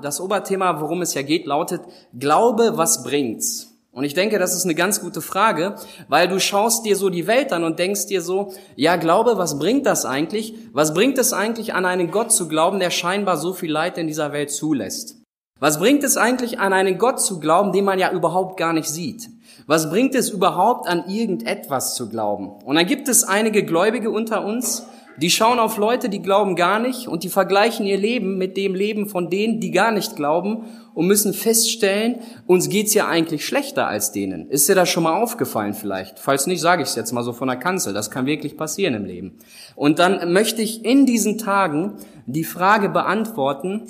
Das Oberthema, worum es ja geht, lautet Glaube, was bringt's? Und ich denke, das ist eine ganz gute Frage, weil du schaust dir so die Welt an und denkst dir so, ja, Glaube, was bringt das eigentlich? Was bringt es eigentlich an einen Gott zu glauben, der scheinbar so viel Leid in dieser Welt zulässt? Was bringt es eigentlich an einen Gott zu glauben, den man ja überhaupt gar nicht sieht? Was bringt es überhaupt an irgendetwas zu glauben? Und dann gibt es einige Gläubige unter uns, die schauen auf Leute, die glauben gar nicht und die vergleichen ihr Leben mit dem Leben von denen, die gar nicht glauben und müssen feststellen, uns geht's ja eigentlich schlechter als denen. Ist dir das schon mal aufgefallen vielleicht? Falls nicht, sage ich es jetzt mal so von der Kanzel. Das kann wirklich passieren im Leben. Und dann möchte ich in diesen Tagen die Frage beantworten,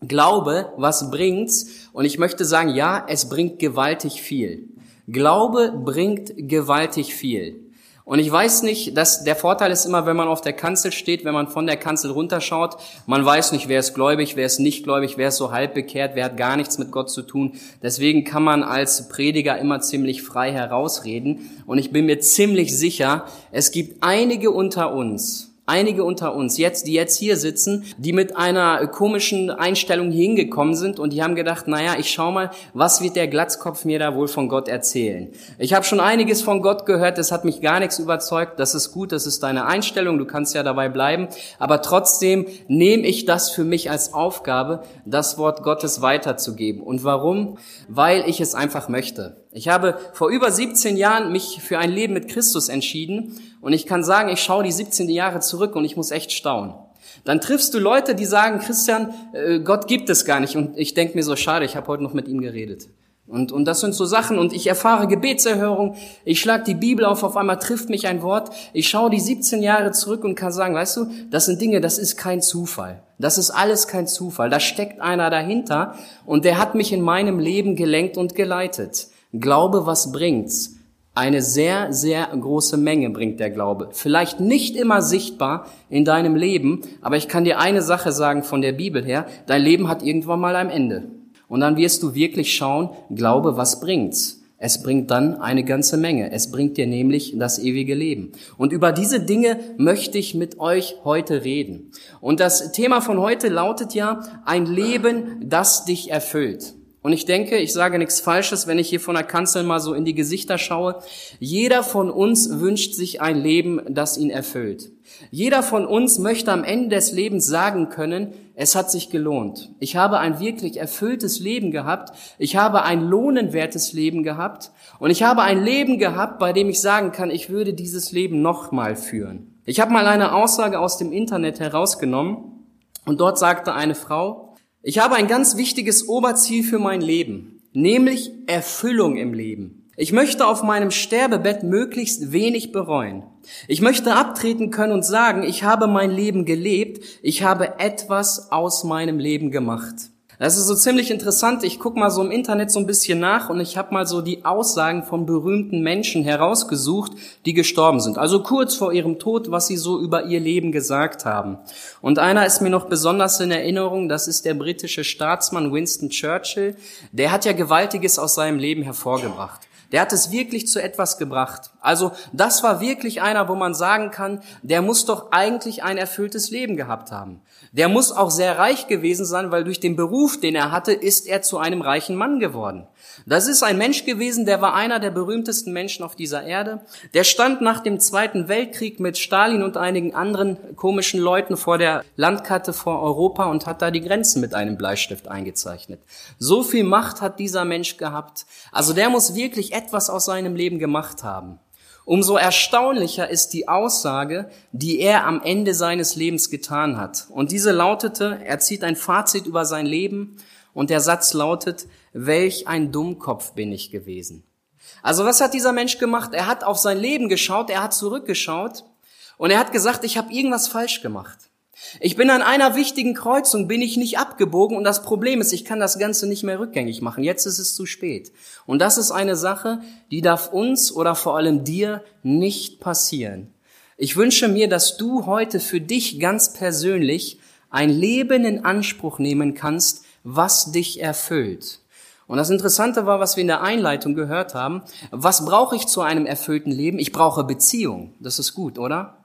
Glaube, was bringt's? Und ich möchte sagen, ja, es bringt gewaltig viel. Glaube bringt gewaltig viel. Und ich weiß nicht, dass der Vorteil ist immer, wenn man auf der Kanzel steht, wenn man von der Kanzel runterschaut, man weiß nicht, wer ist gläubig, wer ist nicht gläubig, wer ist so halb bekehrt, wer hat gar nichts mit Gott zu tun. Deswegen kann man als Prediger immer ziemlich frei herausreden. Und ich bin mir ziemlich sicher, es gibt einige unter uns, einige unter uns jetzt, die jetzt hier sitzen, die mit einer komischen Einstellung hingekommen sind und die haben gedacht, naja, ich schau mal, was wird der Glatzkopf mir da wohl von Gott erzählen? Ich habe schon einiges von Gott gehört, das hat mich gar nichts überzeugt, das ist gut, das ist deine Einstellung, du kannst ja dabei bleiben, aber trotzdem nehme ich das für mich als Aufgabe, das Wort Gottes weiterzugeben. Und warum? Weil ich es einfach möchte. Ich habe vor über 17 Jahren mich für ein Leben mit Christus entschieden und ich kann sagen, ich schaue die 17 Jahre zurück und ich muss echt staunen. Dann triffst du Leute, die sagen, Christian, äh, Gott gibt es gar nicht. Und ich denke mir so, schade, ich habe heute noch mit ihm geredet. Und, und das sind so Sachen. Und ich erfahre Gebetserhörung. Ich schlag die Bibel auf, auf einmal trifft mich ein Wort. Ich schaue die 17 Jahre zurück und kann sagen, weißt du, das sind Dinge, das ist kein Zufall. Das ist alles kein Zufall. Da steckt einer dahinter und der hat mich in meinem Leben gelenkt und geleitet. Glaube, was bringt's? Eine sehr, sehr große Menge bringt der Glaube. Vielleicht nicht immer sichtbar in deinem Leben, aber ich kann dir eine Sache sagen von der Bibel her. Dein Leben hat irgendwann mal ein Ende. Und dann wirst du wirklich schauen, Glaube, was bringt's? Es bringt dann eine ganze Menge. Es bringt dir nämlich das ewige Leben. Und über diese Dinge möchte ich mit euch heute reden. Und das Thema von heute lautet ja, ein Leben, das dich erfüllt. Und ich denke, ich sage nichts Falsches, wenn ich hier von der Kanzel mal so in die Gesichter schaue. Jeder von uns wünscht sich ein Leben, das ihn erfüllt. Jeder von uns möchte am Ende des Lebens sagen können, es hat sich gelohnt. Ich habe ein wirklich erfülltes Leben gehabt. Ich habe ein lohnenwertes Leben gehabt. Und ich habe ein Leben gehabt, bei dem ich sagen kann, ich würde dieses Leben nochmal führen. Ich habe mal eine Aussage aus dem Internet herausgenommen. Und dort sagte eine Frau, ich habe ein ganz wichtiges Oberziel für mein Leben, nämlich Erfüllung im Leben. Ich möchte auf meinem Sterbebett möglichst wenig bereuen. Ich möchte abtreten können und sagen, ich habe mein Leben gelebt, ich habe etwas aus meinem Leben gemacht. Das ist so ziemlich interessant. Ich guck mal so im Internet so ein bisschen nach und ich habe mal so die Aussagen von berühmten Menschen herausgesucht, die gestorben sind. Also kurz vor ihrem Tod, was sie so über ihr Leben gesagt haben. Und einer ist mir noch besonders in Erinnerung, das ist der britische Staatsmann Winston Churchill. Der hat ja Gewaltiges aus seinem Leben hervorgebracht. Der hat es wirklich zu etwas gebracht. Also das war wirklich einer, wo man sagen kann, der muss doch eigentlich ein erfülltes Leben gehabt haben. Der muss auch sehr reich gewesen sein, weil durch den Beruf, den er hatte, ist er zu einem reichen Mann geworden. Das ist ein Mensch gewesen, der war einer der berühmtesten Menschen auf dieser Erde. Der stand nach dem Zweiten Weltkrieg mit Stalin und einigen anderen komischen Leuten vor der Landkarte vor Europa und hat da die Grenzen mit einem Bleistift eingezeichnet. So viel Macht hat dieser Mensch gehabt. Also der muss wirklich etwas aus seinem Leben gemacht haben. Umso erstaunlicher ist die Aussage, die er am Ende seines Lebens getan hat. Und diese lautete, er zieht ein Fazit über sein Leben und der Satz lautet, welch ein Dummkopf bin ich gewesen. Also was hat dieser Mensch gemacht? Er hat auf sein Leben geschaut, er hat zurückgeschaut und er hat gesagt, ich habe irgendwas falsch gemacht. Ich bin an einer wichtigen Kreuzung, bin ich nicht abgebogen und das Problem ist, ich kann das Ganze nicht mehr rückgängig machen. Jetzt ist es zu spät. Und das ist eine Sache, die darf uns oder vor allem dir nicht passieren. Ich wünsche mir, dass du heute für dich ganz persönlich ein Leben in Anspruch nehmen kannst, was dich erfüllt. Und das Interessante war, was wir in der Einleitung gehört haben. Was brauche ich zu einem erfüllten Leben? Ich brauche Beziehung. Das ist gut, oder?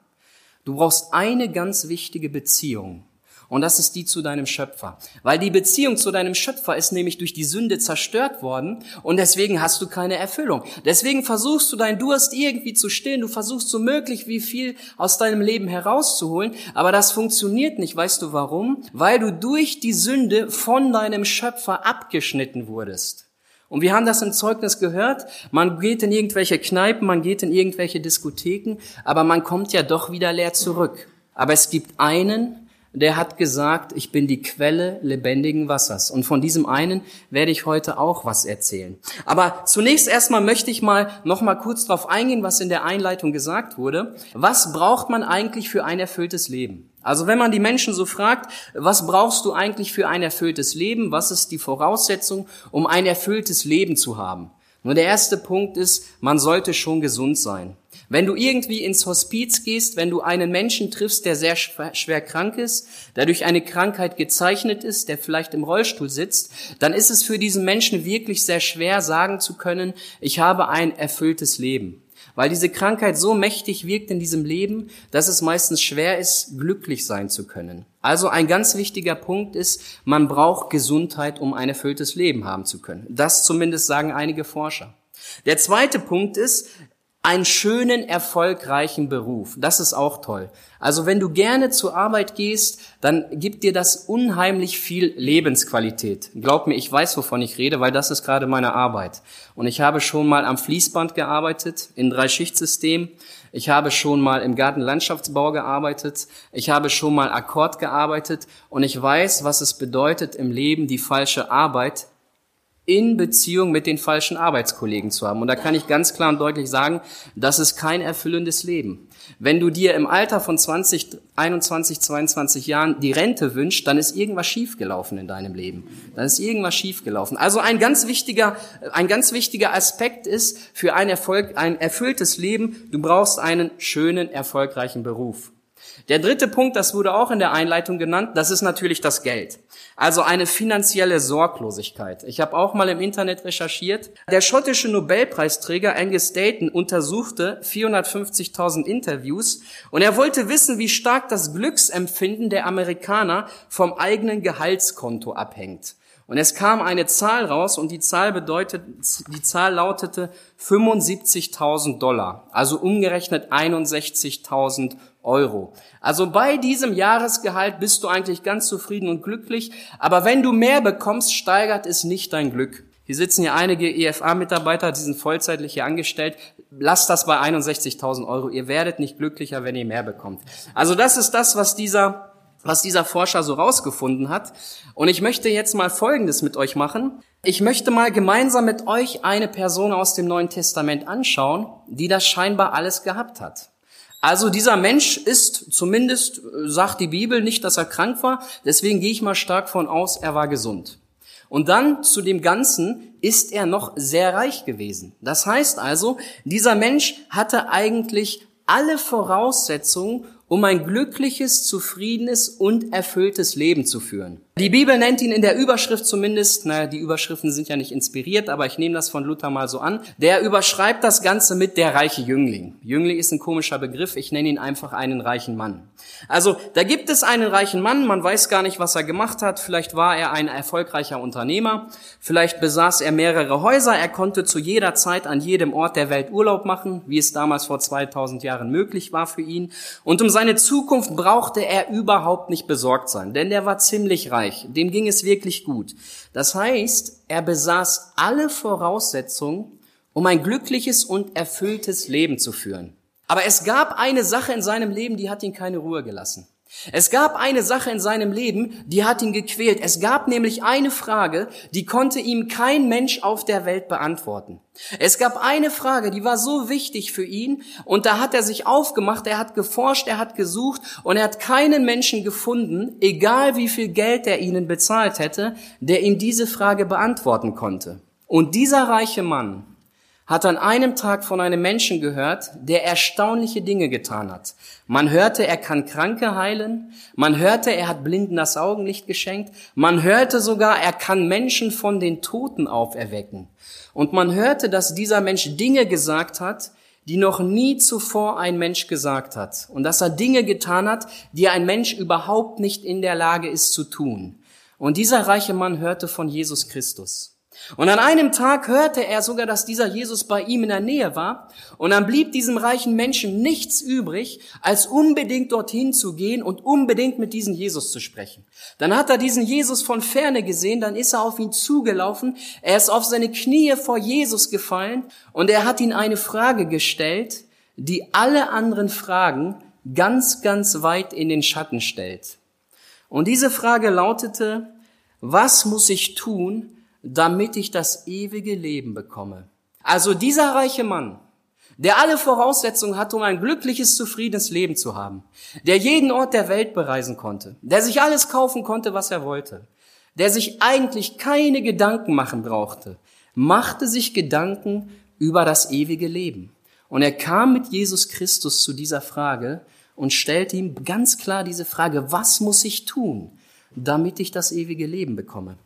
Du brauchst eine ganz wichtige Beziehung. und das ist die zu deinem Schöpfer. Weil die Beziehung zu deinem Schöpfer ist nämlich durch die Sünde zerstört worden und deswegen hast du keine Erfüllung. Deswegen versuchst du deinen Durst irgendwie zu stillen, du versuchst so möglich wie viel aus deinem Leben herauszuholen, aber das funktioniert nicht. Weißt du warum? Weil du durch die Sünde von deinem Schöpfer abgeschnitten wurdest. Und wir haben das im Zeugnis gehört. Man geht in irgendwelche Kneipen, man geht in irgendwelche Diskotheken, aber man kommt ja doch wieder leer zurück. Aber es gibt einen, der hat gesagt, ich bin die Quelle lebendigen Wassers. Und von diesem einen werde ich heute auch was erzählen. Aber zunächst erstmal möchte ich mal noch mal kurz darauf eingehen, was in der Einleitung gesagt wurde. Was braucht man eigentlich für ein erfülltes Leben? Also wenn man die Menschen so fragt, was brauchst du eigentlich für ein erfülltes Leben? Was ist die Voraussetzung, um ein erfülltes Leben zu haben? Nur der erste Punkt ist, man sollte schon gesund sein. Wenn du irgendwie ins Hospiz gehst, wenn du einen Menschen triffst, der sehr schwer krank ist, der durch eine Krankheit gezeichnet ist, der vielleicht im Rollstuhl sitzt, dann ist es für diesen Menschen wirklich sehr schwer sagen zu können, ich habe ein erfülltes Leben weil diese Krankheit so mächtig wirkt in diesem Leben, dass es meistens schwer ist, glücklich sein zu können. Also ein ganz wichtiger Punkt ist, man braucht Gesundheit, um ein erfülltes Leben haben zu können. Das zumindest sagen einige Forscher. Der zweite Punkt ist, einen schönen, erfolgreichen Beruf. Das ist auch toll. Also wenn du gerne zur Arbeit gehst, dann gibt dir das unheimlich viel Lebensqualität. Glaub mir, ich weiß, wovon ich rede, weil das ist gerade meine Arbeit. Und ich habe schon mal am Fließband gearbeitet, in drei Schichtsystem. Ich habe schon mal im Gartenlandschaftsbau gearbeitet. Ich habe schon mal Akkord gearbeitet. Und ich weiß, was es bedeutet, im Leben die falsche Arbeit in Beziehung mit den falschen Arbeitskollegen zu haben. Und da kann ich ganz klar und deutlich sagen, das ist kein erfüllendes Leben. Wenn du dir im Alter von 20, 21, 22 Jahren die Rente wünschst, dann ist irgendwas schiefgelaufen in deinem Leben. Dann ist irgendwas schiefgelaufen. Also ein ganz wichtiger, ein ganz wichtiger Aspekt ist für ein Erfolg, ein erfülltes Leben, du brauchst einen schönen, erfolgreichen Beruf. Der dritte Punkt, das wurde auch in der Einleitung genannt, das ist natürlich das Geld. Also eine finanzielle Sorglosigkeit. Ich habe auch mal im Internet recherchiert. Der schottische Nobelpreisträger Angus Dayton untersuchte 450.000 Interviews und er wollte wissen, wie stark das Glücksempfinden der Amerikaner vom eigenen Gehaltskonto abhängt. Und es kam eine Zahl raus und die Zahl bedeutet, die Zahl lautete 75.000 Dollar, also umgerechnet 61.000 Euro. Also bei diesem Jahresgehalt bist du eigentlich ganz zufrieden und glücklich, aber wenn du mehr bekommst, steigert es nicht dein Glück. Hier sitzen ja einige EFA-Mitarbeiter, die sind vollzeitlich hier angestellt. Lasst das bei 61.000 Euro. Ihr werdet nicht glücklicher, wenn ihr mehr bekommt. Also das ist das, was dieser was dieser Forscher so rausgefunden hat. Und ich möchte jetzt mal Folgendes mit euch machen. Ich möchte mal gemeinsam mit euch eine Person aus dem Neuen Testament anschauen, die das scheinbar alles gehabt hat. Also dieser Mensch ist zumindest, sagt die Bibel, nicht, dass er krank war. Deswegen gehe ich mal stark von aus, er war gesund. Und dann zu dem Ganzen ist er noch sehr reich gewesen. Das heißt also, dieser Mensch hatte eigentlich alle Voraussetzungen, um ein glückliches, zufriedenes und erfülltes Leben zu führen. Die Bibel nennt ihn in der Überschrift zumindest, naja, die Überschriften sind ja nicht inspiriert, aber ich nehme das von Luther mal so an, der überschreibt das Ganze mit der reiche Jüngling. Jüngling ist ein komischer Begriff, ich nenne ihn einfach einen reichen Mann. Also, da gibt es einen reichen Mann, man weiß gar nicht, was er gemacht hat, vielleicht war er ein erfolgreicher Unternehmer, vielleicht besaß er mehrere Häuser, er konnte zu jeder Zeit an jedem Ort der Welt Urlaub machen, wie es damals vor 2000 Jahren möglich war für ihn, und um seine Zukunft brauchte er überhaupt nicht besorgt sein, denn der war ziemlich reich reich, dem ging es wirklich gut. Das heißt, er besaß alle Voraussetzungen, um ein glückliches und erfülltes Leben zu führen. Aber es gab eine Sache in seinem Leben, die hat ihn keine Ruhe gelassen. Es gab eine Sache in seinem Leben, die hat ihn gequält. Es gab nämlich eine Frage, die konnte ihm kein Mensch auf der Welt beantworten. Es gab eine Frage, die war so wichtig für ihn und da hat er sich aufgemacht, er hat geforscht, er hat gesucht und er hat keinen Menschen gefunden, egal wie viel Geld er ihnen bezahlt hätte, der ihm diese Frage beantworten konnte. Und dieser reiche Mann, hat an einem Tag von einem Menschen gehört, der erstaunliche Dinge getan hat. Man hörte, er kann Kranke heilen. Man hörte, er hat Blinden das Augenlicht geschenkt. Man hörte sogar, er kann Menschen von den Toten auferwecken. Und man hörte, dass dieser Mensch Dinge gesagt hat, die noch nie zuvor ein Mensch gesagt hat und dass er Dinge getan hat, die ein Mensch überhaupt nicht in der Lage ist zu tun. Und dieser reiche Mann hörte von Jesus Christus. Und an einem Tag hörte er sogar, dass dieser Jesus bei ihm in der Nähe war. Und dann blieb diesem reichen Menschen nichts übrig, als unbedingt dorthin zu gehen und unbedingt mit diesem Jesus zu sprechen. Dann hat er diesen Jesus von ferne gesehen, dann ist er auf ihn zugelaufen, er ist auf seine Knie vor Jesus gefallen und er hat ihn eine Frage gestellt, die alle anderen Fragen ganz, ganz weit in den Schatten stellt. Und diese Frage lautete, was muss ich tun, damit ich das ewige Leben bekomme. Also dieser reiche Mann, der alle Voraussetzungen hatte, um ein glückliches, zufriedenes Leben zu haben, der jeden Ort der Welt bereisen konnte, der sich alles kaufen konnte, was er wollte, der sich eigentlich keine Gedanken machen brauchte, machte sich Gedanken über das ewige Leben. Und er kam mit Jesus Christus zu dieser Frage und stellte ihm ganz klar diese Frage, was muss ich tun, damit ich das ewige Leben bekomme?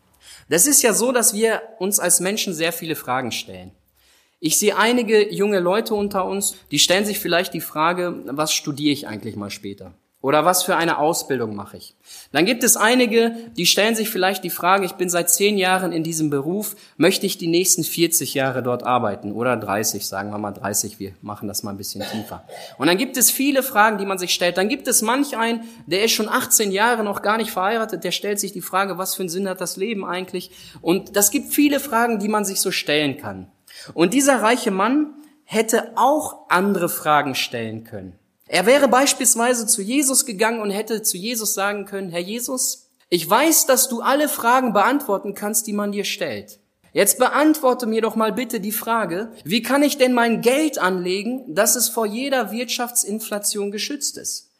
Das ist ja so, dass wir uns als Menschen sehr viele Fragen stellen. Ich sehe einige junge Leute unter uns, die stellen sich vielleicht die Frage, was studiere ich eigentlich mal später? Oder was für eine Ausbildung mache ich? Dann gibt es einige, die stellen sich vielleicht die Frage, ich bin seit zehn Jahren in diesem Beruf, möchte ich die nächsten 40 Jahre dort arbeiten? Oder 30, sagen wir mal 30, wir machen das mal ein bisschen tiefer. Und dann gibt es viele Fragen, die man sich stellt. Dann gibt es manch einen, der ist schon 18 Jahre noch gar nicht verheiratet, der stellt sich die Frage, was für einen Sinn hat das Leben eigentlich? Und das gibt viele Fragen, die man sich so stellen kann. Und dieser reiche Mann hätte auch andere Fragen stellen können. Er wäre beispielsweise zu Jesus gegangen und hätte zu Jesus sagen können, Herr Jesus, ich weiß, dass du alle Fragen beantworten kannst, die man dir stellt. Jetzt beantworte mir doch mal bitte die Frage, wie kann ich denn mein Geld anlegen, dass es vor jeder Wirtschaftsinflation geschützt ist?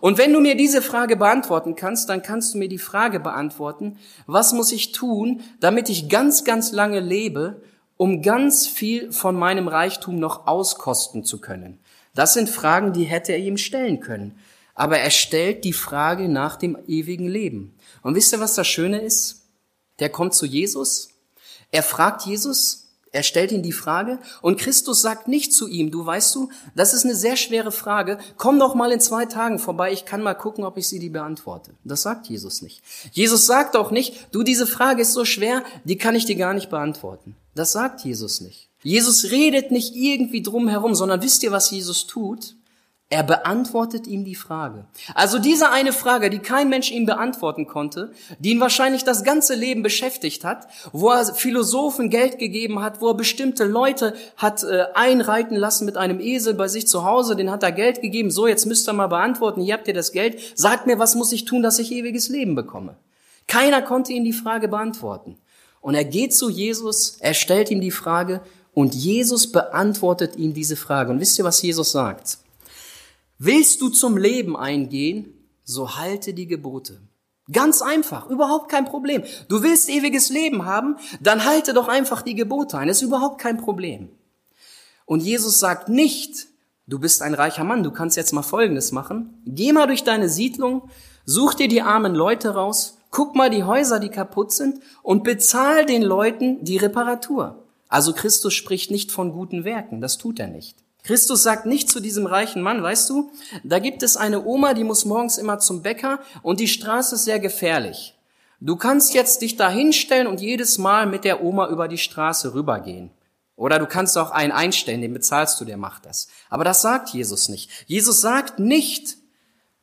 Und wenn du mir diese Frage beantworten kannst, dann kannst du mir die Frage beantworten, was muss ich tun, damit ich ganz, ganz lange lebe, um ganz viel von meinem Reichtum noch auskosten zu können. Das sind Fragen, die hätte er ihm stellen können. Aber er stellt die Frage nach dem ewigen Leben. Und wisst ihr, was das Schöne ist? Der kommt zu Jesus, er fragt Jesus, er stellt ihm die Frage und Christus sagt nicht zu ihm, du weißt du, das ist eine sehr schwere Frage, komm doch mal in zwei Tagen vorbei, ich kann mal gucken, ob ich sie dir beantworte. Das sagt Jesus nicht. Jesus sagt auch nicht, du, diese Frage ist so schwer, die kann ich dir gar nicht beantworten. Das sagt Jesus nicht. Jesus redet nicht irgendwie drum herum, sondern wisst ihr, was Jesus tut? Er beantwortet ihm die Frage. Also diese eine Frage, die kein Mensch ihm beantworten konnte, die ihn wahrscheinlich das ganze Leben beschäftigt hat, wo er Philosophen Geld gegeben hat, wo er bestimmte Leute hat äh, einreiten lassen mit einem Esel bei sich zu Hause, den hat er Geld gegeben, so jetzt müsst ihr mal beantworten, hier habt ihr das Geld, sagt mir, was muss ich tun, dass ich ewiges Leben bekomme. Keiner konnte ihm die Frage beantworten. Und er geht zu Jesus, er stellt ihm die Frage und Jesus beantwortet ihm diese Frage. Und wisst ihr, was Jesus sagt? Willst du zum Leben eingehen, so halte die Gebote. Ganz einfach, überhaupt kein Problem. Du willst ewiges Leben haben, dann halte doch einfach die Gebote ein. Das ist überhaupt kein Problem. Und Jesus sagt nicht, du bist ein reicher Mann, du kannst jetzt mal Folgendes machen. Geh mal durch deine Siedlung, such dir die armen Leute raus, guck mal die Häuser, die kaputt sind und bezahl den Leuten die Reparatur. Also Christus spricht nicht von guten Werken, das tut er nicht. Christus sagt nicht zu diesem reichen Mann, weißt du, da gibt es eine Oma, die muss morgens immer zum Bäcker und die Straße ist sehr gefährlich. Du kannst jetzt dich da hinstellen und jedes Mal mit der Oma über die Straße rübergehen. Oder du kannst auch einen einstellen, den bezahlst du, der macht das. Aber das sagt Jesus nicht. Jesus sagt nicht,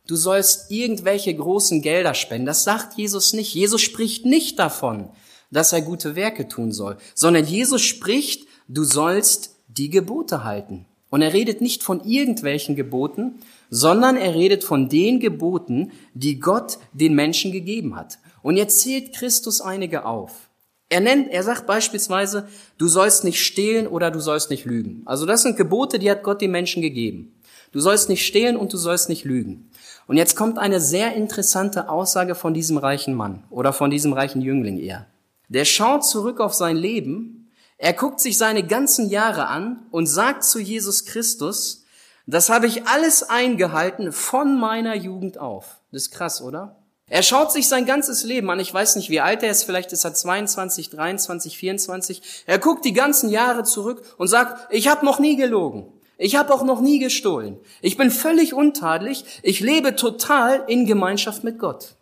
du sollst irgendwelche großen Gelder spenden. Das sagt Jesus nicht. Jesus spricht nicht davon, dass er gute Werke tun soll, sondern Jesus spricht, du sollst die Gebote halten. Und er redet nicht von irgendwelchen Geboten, sondern er redet von den Geboten, die Gott den Menschen gegeben hat. Und jetzt zählt Christus einige auf. Er nennt, er sagt beispielsweise, du sollst nicht stehlen oder du sollst nicht lügen. Also das sind Gebote, die hat Gott den Menschen gegeben. Du sollst nicht stehlen und du sollst nicht lügen. Und jetzt kommt eine sehr interessante Aussage von diesem reichen Mann oder von diesem reichen Jüngling eher. Der schaut zurück auf sein Leben, er guckt sich seine ganzen Jahre an und sagt zu Jesus Christus, das habe ich alles eingehalten von meiner Jugend auf. Das ist krass, oder? Er schaut sich sein ganzes Leben an. Ich weiß nicht, wie alt er ist. Vielleicht ist er 22, 23, 24. Er guckt die ganzen Jahre zurück und sagt, ich habe noch nie gelogen. Ich habe auch noch nie gestohlen. Ich bin völlig untadelig. Ich lebe total in Gemeinschaft mit Gott.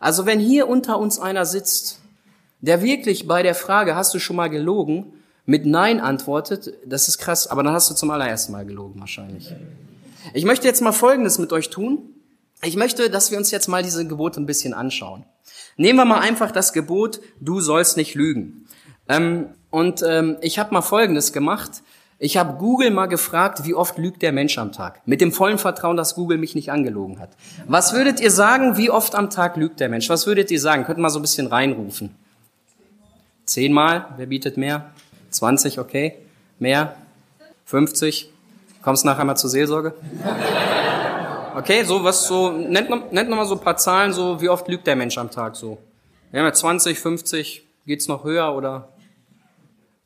Also wenn hier unter uns einer sitzt, der wirklich bei der Frage, hast du schon mal gelogen, mit Nein antwortet, das ist krass, aber dann hast du zum allerersten Mal gelogen wahrscheinlich. Ich möchte jetzt mal Folgendes mit euch tun. Ich möchte, dass wir uns jetzt mal diese Gebote ein bisschen anschauen. Nehmen wir mal einfach das Gebot, du sollst nicht lügen. Ähm, und ähm, ich habe mal Folgendes gemacht. Ich habe Google mal gefragt, wie oft lügt der Mensch am Tag? Mit dem vollen Vertrauen, dass Google mich nicht angelogen hat. Was würdet ihr sagen, wie oft am Tag lügt der Mensch? Was würdet ihr sagen? Könnt mal so ein bisschen reinrufen. Zehnmal? Wer bietet mehr? 20, okay. Mehr? 50? Kommst nachher mal zur Seelsorge? Okay, so was so, nennt, nennt noch mal so ein paar Zahlen, so wie oft lügt der Mensch am Tag so. Wir haben ja 20, 50, geht's noch höher oder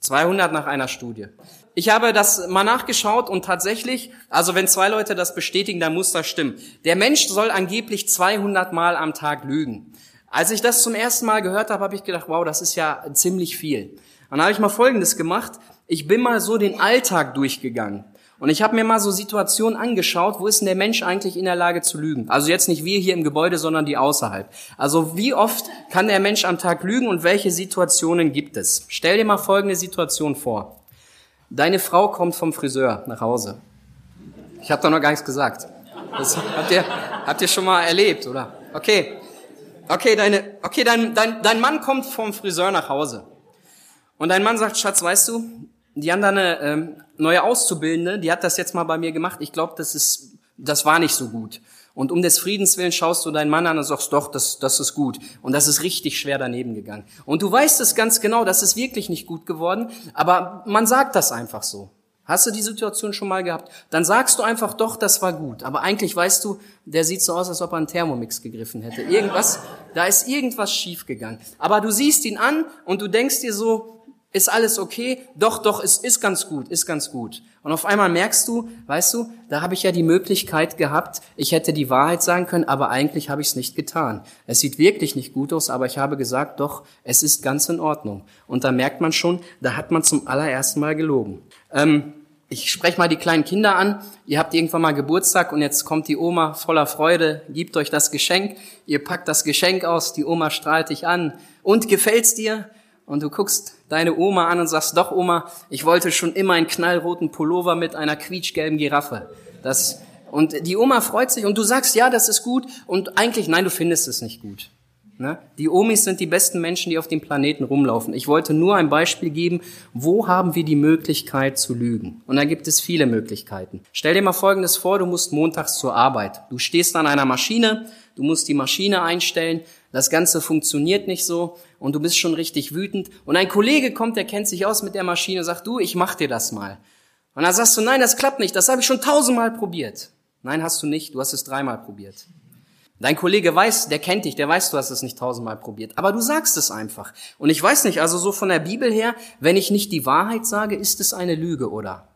200 nach einer Studie. Ich habe das mal nachgeschaut und tatsächlich, also wenn zwei Leute das bestätigen, dann muss das stimmen. Der Mensch soll angeblich 200 Mal am Tag lügen. Als ich das zum ersten Mal gehört habe, habe ich gedacht, wow, das ist ja ziemlich viel. Dann habe ich mal Folgendes gemacht. Ich bin mal so den Alltag durchgegangen. Und ich habe mir mal so Situationen angeschaut, wo ist denn der Mensch eigentlich in der Lage zu lügen? Also jetzt nicht wir hier im Gebäude, sondern die außerhalb. Also wie oft kann der Mensch am Tag lügen und welche Situationen gibt es? Stell dir mal folgende Situation vor. Deine Frau kommt vom Friseur nach Hause. Ich habe doch noch gar nichts gesagt. Das habt ihr, habt ihr schon mal erlebt, oder? Okay. Okay, deine, okay, dein, dein, dein Mann kommt vom Friseur nach Hause. Und dein Mann sagt, Schatz, weißt du, die haben da eine ähm, neue Auszubildende, die hat das jetzt mal bei mir gemacht. Ich glaube, das ist, das war nicht so gut. Und um des Friedens willen schaust du deinen Mann an und sagst, doch, das, das ist gut. Und das ist richtig schwer daneben gegangen. Und du weißt es ganz genau, das ist wirklich nicht gut geworden, aber man sagt das einfach so. Hast du die Situation schon mal gehabt? Dann sagst du einfach, doch, das war gut. Aber eigentlich weißt du, der sieht so aus, als ob er einen Thermomix gegriffen hätte. Irgendwas, da ist irgendwas schiefgegangen. Aber du siehst ihn an und du denkst dir so, ist alles okay? Doch, doch, es ist ganz gut, ist ganz gut. Und auf einmal merkst du, weißt du, da habe ich ja die Möglichkeit gehabt, ich hätte die Wahrheit sagen können, aber eigentlich habe ich es nicht getan. Es sieht wirklich nicht gut aus, aber ich habe gesagt, doch, es ist ganz in Ordnung. Und da merkt man schon, da hat man zum allerersten Mal gelogen. Ähm, ich spreche mal die kleinen Kinder an. Ihr habt irgendwann mal Geburtstag und jetzt kommt die Oma voller Freude, gibt euch das Geschenk. Ihr packt das Geschenk aus, die Oma strahlt dich an. Und gefällt's dir? und du guckst deine Oma an und sagst, doch Oma, ich wollte schon immer einen knallroten Pullover mit einer quietschgelben Giraffe. Das, und die Oma freut sich und du sagst, ja, das ist gut und eigentlich, nein, du findest es nicht gut. Ne? Die Omis sind die besten Menschen, die auf dem Planeten rumlaufen. Ich wollte nur ein Beispiel geben, wo haben wir die Möglichkeit zu lügen? Und da gibt es viele Möglichkeiten. Stell dir mal Folgendes vor, du musst montags zur Arbeit. Du stehst an einer Maschine, du musst die Maschine einstellen, das Ganze funktioniert nicht so und du bist schon richtig wütend. Und ein Kollege kommt, der kennt sich aus mit der Maschine, sagt, du, ich mach dir das mal. Und dann sagst du, nein, das klappt nicht, das habe ich schon tausendmal probiert. Nein, hast du nicht, du hast es dreimal probiert. Dein Kollege weiß, der kennt dich, der weiß, du hast es nicht tausendmal probiert. Aber du sagst es einfach. Und ich weiß nicht, also so von der Bibel her, wenn ich nicht die Wahrheit sage, ist es eine Lüge, oder?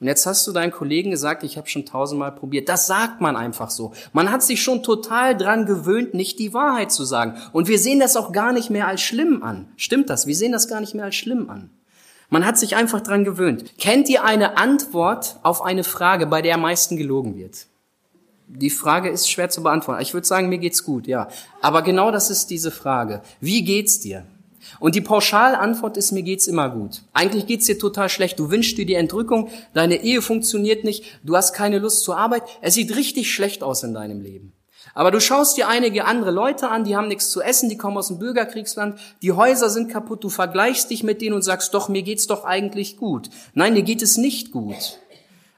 Und jetzt hast du deinen Kollegen gesagt, ich habe schon tausendmal probiert. Das sagt man einfach so. Man hat sich schon total dran gewöhnt, nicht die Wahrheit zu sagen. Und wir sehen das auch gar nicht mehr als schlimm an. Stimmt das? Wir sehen das gar nicht mehr als schlimm an. Man hat sich einfach dran gewöhnt. Kennt ihr eine Antwort auf eine Frage, bei der am meisten gelogen wird? Die Frage ist schwer zu beantworten. Ich würde sagen, mir geht's gut, ja. Aber genau das ist diese Frage. Wie geht's dir? Und die Pauschalantwort ist, mir geht's immer gut. Eigentlich geht's dir total schlecht. Du wünschst dir die Entrückung, deine Ehe funktioniert nicht, du hast keine Lust zur Arbeit. Es sieht richtig schlecht aus in deinem Leben. Aber du schaust dir einige andere Leute an, die haben nichts zu essen, die kommen aus dem Bürgerkriegsland, die Häuser sind kaputt, du vergleichst dich mit denen und sagst, doch, mir geht's doch eigentlich gut. Nein, dir geht es nicht gut.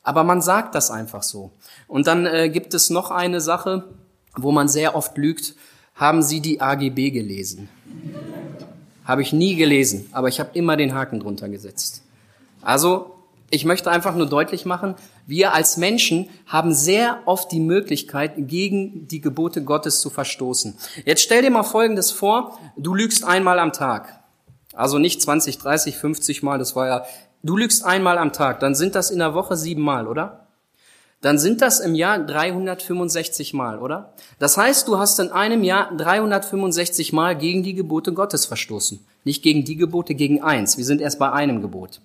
Aber man sagt das einfach so. Und dann äh, gibt es noch eine Sache, wo man sehr oft lügt. Haben Sie die AGB gelesen? Habe ich nie gelesen, aber ich habe immer den Haken drunter gesetzt. Also, ich möchte einfach nur deutlich machen, wir als Menschen haben sehr oft die Möglichkeit, gegen die Gebote Gottes zu verstoßen. Jetzt stell dir mal Folgendes vor, du lügst einmal am Tag. Also nicht 20, 30, 50 Mal, das war ja, du lügst einmal am Tag, dann sind das in der Woche sieben Mal, oder? dann sind das im Jahr 365 Mal, oder? Das heißt, du hast in einem Jahr 365 Mal gegen die Gebote Gottes verstoßen. Nicht gegen die Gebote, gegen eins. Wir sind erst bei einem Gebot.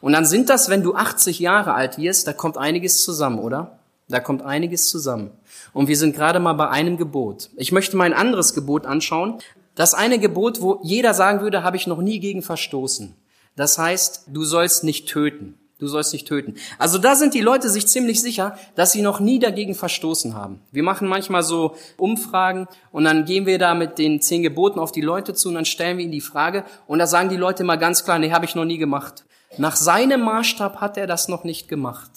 Und dann sind das, wenn du 80 Jahre alt wirst, da kommt einiges zusammen, oder? Da kommt einiges zusammen. Und wir sind gerade mal bei einem Gebot. Ich möchte mal ein anderes Gebot anschauen. Das eine Gebot, wo jeder sagen würde, habe ich noch nie gegen verstoßen. Das heißt, du sollst nicht töten. Du sollst nicht töten. Also da sind die Leute sich ziemlich sicher, dass sie noch nie dagegen verstoßen haben. Wir machen manchmal so Umfragen und dann gehen wir da mit den zehn Geboten auf die Leute zu und dann stellen wir ihnen die Frage und da sagen die Leute mal ganz klar, nee, habe ich noch nie gemacht. Nach seinem Maßstab hat er das noch nicht gemacht.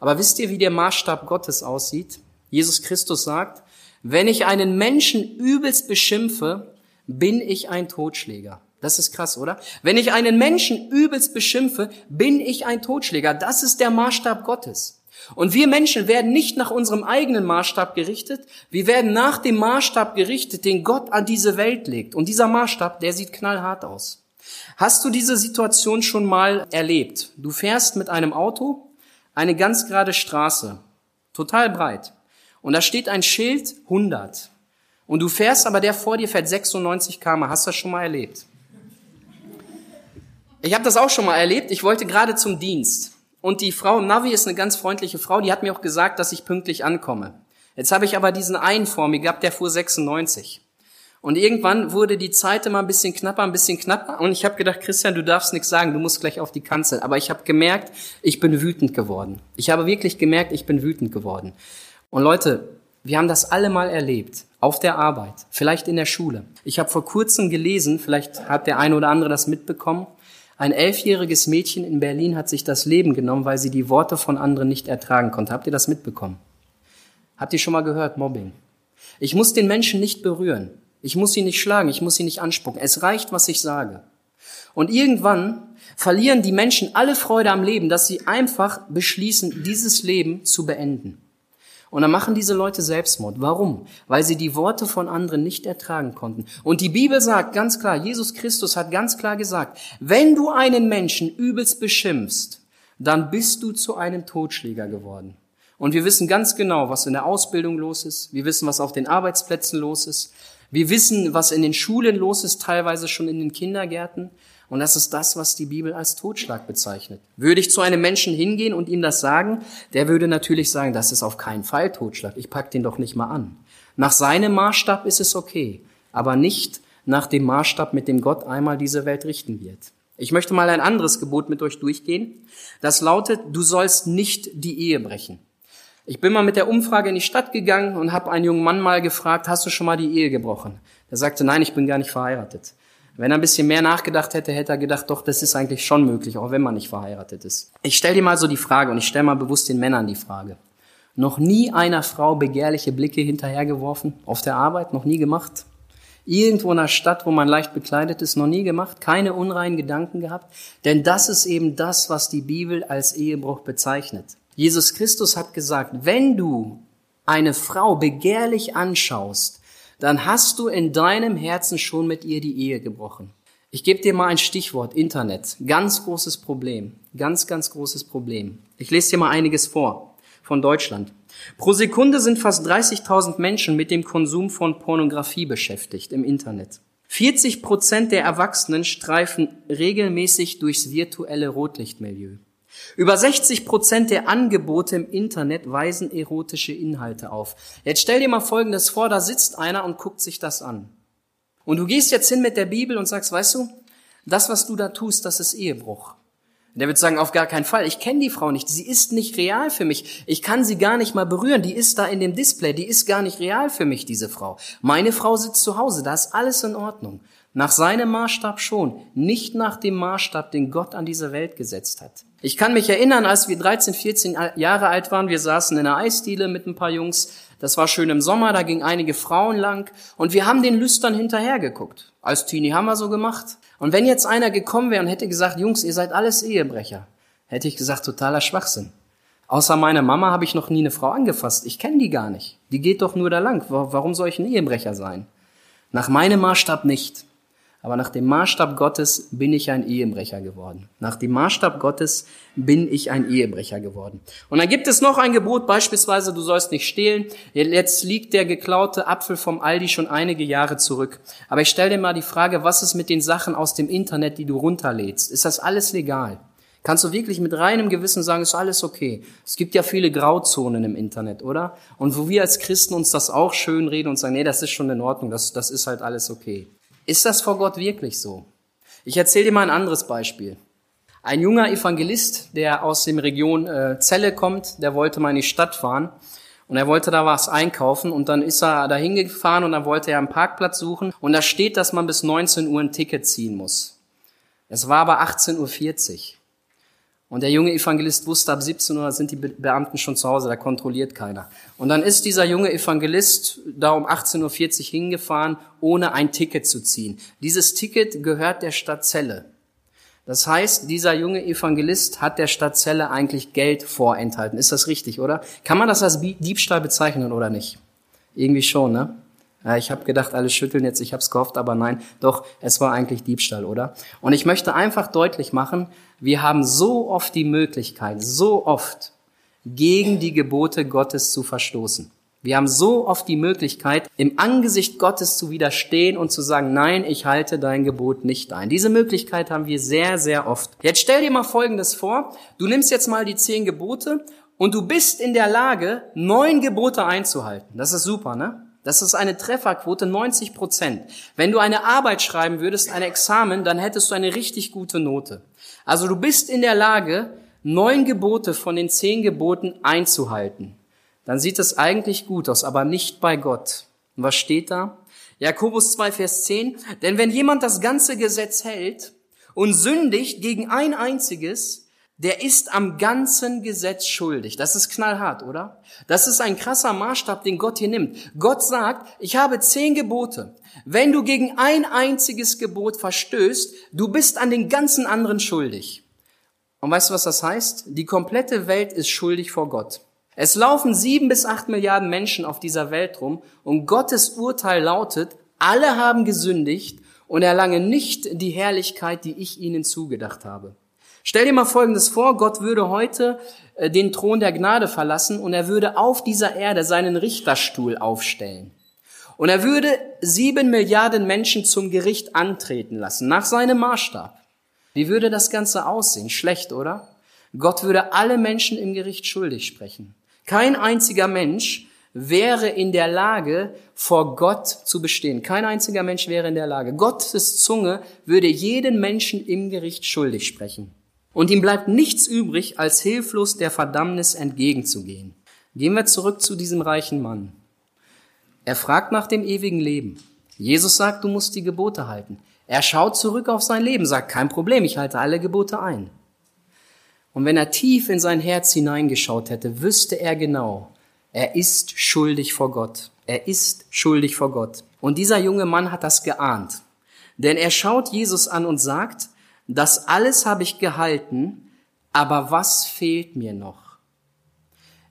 Aber wisst ihr, wie der Maßstab Gottes aussieht? Jesus Christus sagt, wenn ich einen Menschen übelst beschimpfe, bin ich ein Totschläger. Das ist krass, oder? Wenn ich einen Menschen übelst beschimpfe, bin ich ein Totschläger. Das ist der Maßstab Gottes. Und wir Menschen werden nicht nach unserem eigenen Maßstab gerichtet, wir werden nach dem Maßstab gerichtet, den Gott an diese Welt legt. Und dieser Maßstab, der sieht knallhart aus. Hast du diese Situation schon mal erlebt? Du fährst mit einem Auto eine ganz gerade Straße, total breit. Und da steht ein Schild 100. Und du fährst, aber der vor dir fährt 96 km. Hast du das schon mal erlebt? Ich habe das auch schon mal erlebt. Ich wollte gerade zum Dienst. Und die Frau im Navi ist eine ganz freundliche Frau, die hat mir auch gesagt, dass ich pünktlich ankomme. Jetzt habe ich aber diesen einen vor mir gehabt, der fuhr 96. Und irgendwann wurde die Zeit immer ein bisschen knapper, ein bisschen knapper. Und ich habe gedacht, Christian, du darfst nichts sagen, du musst gleich auf die Kanzel. Aber ich habe gemerkt, ich bin wütend geworden. Ich habe wirklich gemerkt, ich bin wütend geworden. Und Leute, wir haben das alle mal erlebt. Auf der Arbeit, vielleicht in der Schule. Ich habe vor kurzem gelesen, vielleicht hat der eine oder andere das mitbekommen, ein elfjähriges Mädchen in Berlin hat sich das Leben genommen, weil sie die Worte von anderen nicht ertragen konnte. Habt ihr das mitbekommen? Habt ihr schon mal gehört, Mobbing? Ich muss den Menschen nicht berühren. Ich muss sie nicht schlagen, ich muss sie nicht anspucken. Es reicht, was ich sage. Und irgendwann verlieren die Menschen alle Freude am Leben, dass sie einfach beschließen, dieses Leben zu beenden. Und dann machen diese Leute Selbstmord. Warum? Weil sie die Worte von anderen nicht ertragen konnten. Und die Bibel sagt ganz klar, Jesus Christus hat ganz klar gesagt, wenn du einen Menschen übelst beschimpfst, dann bist du zu einem Totschläger geworden. Und wir wissen ganz genau, was in der Ausbildung los ist. Wir wissen, was auf den Arbeitsplätzen los ist. Wir wissen, was in den Schulen los ist, teilweise schon in den Kindergärten. Und das ist das, was die Bibel als Totschlag bezeichnet. Würde ich zu einem Menschen hingehen und ihm das sagen, der würde natürlich sagen, das ist auf keinen Fall Totschlag. Ich pack den doch nicht mal an. Nach seinem Maßstab ist es okay, aber nicht nach dem Maßstab, mit dem Gott einmal diese Welt richten wird. Ich möchte mal ein anderes Gebot mit euch durchgehen. Das lautet, du sollst nicht die Ehe brechen. Ich bin mal mit der Umfrage in die Stadt gegangen und habe einen jungen Mann mal gefragt, hast du schon mal die Ehe gebrochen? Er sagte, nein, ich bin gar nicht verheiratet. Wenn er ein bisschen mehr nachgedacht hätte, hätte er gedacht, doch, das ist eigentlich schon möglich, auch wenn man nicht verheiratet ist. Ich stelle dir mal so die Frage und ich stelle mal bewusst den Männern die Frage. Noch nie einer Frau begehrliche Blicke hinterhergeworfen? Auf der Arbeit? Noch nie gemacht? Irgendwo in einer Stadt, wo man leicht bekleidet ist, noch nie gemacht? Keine unreinen Gedanken gehabt? Denn das ist eben das, was die Bibel als Ehebruch bezeichnet. Jesus Christus hat gesagt, wenn du eine Frau begehrlich anschaust, dann hast du in deinem Herzen schon mit ihr die Ehe gebrochen. Ich gebe dir mal ein Stichwort, Internet. Ganz großes Problem. Ganz, ganz großes Problem. Ich lese dir mal einiges vor von Deutschland. Pro Sekunde sind fast 30.000 Menschen mit dem Konsum von Pornografie beschäftigt im Internet. 40 Prozent der Erwachsenen streifen regelmäßig durchs virtuelle Rotlichtmilieu. Über 60 Prozent der Angebote im Internet weisen erotische Inhalte auf. Jetzt stell dir mal Folgendes vor, da sitzt einer und guckt sich das an. Und du gehst jetzt hin mit der Bibel und sagst, weißt du, das, was du da tust, das ist Ehebruch. Der wird sagen, auf gar keinen Fall. Ich kenne die Frau nicht. Sie ist nicht real für mich. Ich kann sie gar nicht mal berühren. Die ist da in dem Display. Die ist gar nicht real für mich, diese Frau. Meine Frau sitzt zu Hause. Da ist alles in Ordnung. Nach seinem Maßstab schon, nicht nach dem Maßstab, den Gott an diese Welt gesetzt hat. Ich kann mich erinnern, als wir 13, 14 Jahre alt waren, wir saßen in einer Eisdiele mit ein paar Jungs. Das war schön im Sommer, da gingen einige Frauen lang und wir haben den Lüstern hinterhergeguckt. Als Teenie haben wir so gemacht. Und wenn jetzt einer gekommen wäre und hätte gesagt, Jungs, ihr seid alles Ehebrecher, hätte ich gesagt, totaler Schwachsinn. Außer meiner Mama habe ich noch nie eine Frau angefasst. Ich kenne die gar nicht. Die geht doch nur da lang. Warum soll ich ein Ehebrecher sein? Nach meinem Maßstab nicht. Aber nach dem Maßstab Gottes bin ich ein Ehebrecher geworden. Nach dem Maßstab Gottes bin ich ein Ehebrecher geworden. Und dann gibt es noch ein Gebot, beispielsweise, du sollst nicht stehlen. Jetzt liegt der geklaute Apfel vom Aldi schon einige Jahre zurück. Aber ich stelle dir mal die Frage, was ist mit den Sachen aus dem Internet, die du runterlädst? Ist das alles legal? Kannst du wirklich mit reinem Gewissen sagen, ist alles okay? Es gibt ja viele Grauzonen im Internet, oder? Und wo wir als Christen uns das auch schön reden und sagen, nee, das ist schon in Ordnung, das, das ist halt alles okay. Ist das vor Gott wirklich so? Ich erzähle dir mal ein anderes Beispiel. Ein junger Evangelist, der aus dem Region äh, Celle kommt, der wollte mal in die Stadt fahren und er wollte da was einkaufen und dann ist er da hingefahren und dann wollte er einen Parkplatz suchen und da steht, dass man bis 19 Uhr ein Ticket ziehen muss. Es war aber 18.40 Uhr. Und der junge Evangelist wusste, ab 17 Uhr sind die Beamten schon zu Hause, da kontrolliert keiner. Und dann ist dieser junge Evangelist da um 18.40 Uhr hingefahren, ohne ein Ticket zu ziehen. Dieses Ticket gehört der Stadt Celle. Das heißt, dieser junge Evangelist hat der Stadt Celle eigentlich Geld vorenthalten. Ist das richtig, oder? Kann man das als Diebstahl bezeichnen oder nicht? Irgendwie schon, ne? Ja, ich habe gedacht, alle schütteln jetzt, ich habe es gehofft, aber nein, doch, es war eigentlich Diebstahl, oder? Und ich möchte einfach deutlich machen, wir haben so oft die Möglichkeit, so oft gegen die Gebote Gottes zu verstoßen. Wir haben so oft die Möglichkeit, im Angesicht Gottes zu widerstehen und zu sagen, nein, ich halte dein Gebot nicht ein. Diese Möglichkeit haben wir sehr, sehr oft. Jetzt stell dir mal Folgendes vor. Du nimmst jetzt mal die zehn Gebote und du bist in der Lage, neun Gebote einzuhalten. Das ist super, ne? Das ist eine Trefferquote 90 Prozent. Wenn du eine Arbeit schreiben würdest, ein Examen, dann hättest du eine richtig gute Note. Also du bist in der Lage, neun Gebote von den zehn Geboten einzuhalten. Dann sieht es eigentlich gut aus, aber nicht bei Gott. Und was steht da? Jakobus 2, Vers 10. Denn wenn jemand das ganze Gesetz hält und sündigt gegen ein einziges, der ist am ganzen Gesetz schuldig. Das ist knallhart, oder? Das ist ein krasser Maßstab, den Gott hier nimmt. Gott sagt, ich habe zehn Gebote. Wenn du gegen ein einziges Gebot verstößt, du bist an den ganzen anderen schuldig. Und weißt du, was das heißt? Die komplette Welt ist schuldig vor Gott. Es laufen sieben bis acht Milliarden Menschen auf dieser Welt rum und Gottes Urteil lautet, alle haben gesündigt und erlangen nicht die Herrlichkeit, die ich ihnen zugedacht habe. Stell dir mal Folgendes vor, Gott würde heute äh, den Thron der Gnade verlassen und er würde auf dieser Erde seinen Richterstuhl aufstellen. Und er würde sieben Milliarden Menschen zum Gericht antreten lassen, nach seinem Maßstab. Wie würde das Ganze aussehen? Schlecht, oder? Gott würde alle Menschen im Gericht schuldig sprechen. Kein einziger Mensch wäre in der Lage, vor Gott zu bestehen. Kein einziger Mensch wäre in der Lage. Gottes Zunge würde jeden Menschen im Gericht schuldig sprechen. Und ihm bleibt nichts übrig, als hilflos der Verdammnis entgegenzugehen. Gehen wir zurück zu diesem reichen Mann. Er fragt nach dem ewigen Leben. Jesus sagt, du musst die Gebote halten. Er schaut zurück auf sein Leben, sagt, kein Problem, ich halte alle Gebote ein. Und wenn er tief in sein Herz hineingeschaut hätte, wüsste er genau, er ist schuldig vor Gott. Er ist schuldig vor Gott. Und dieser junge Mann hat das geahnt. Denn er schaut Jesus an und sagt, das alles habe ich gehalten, aber was fehlt mir noch?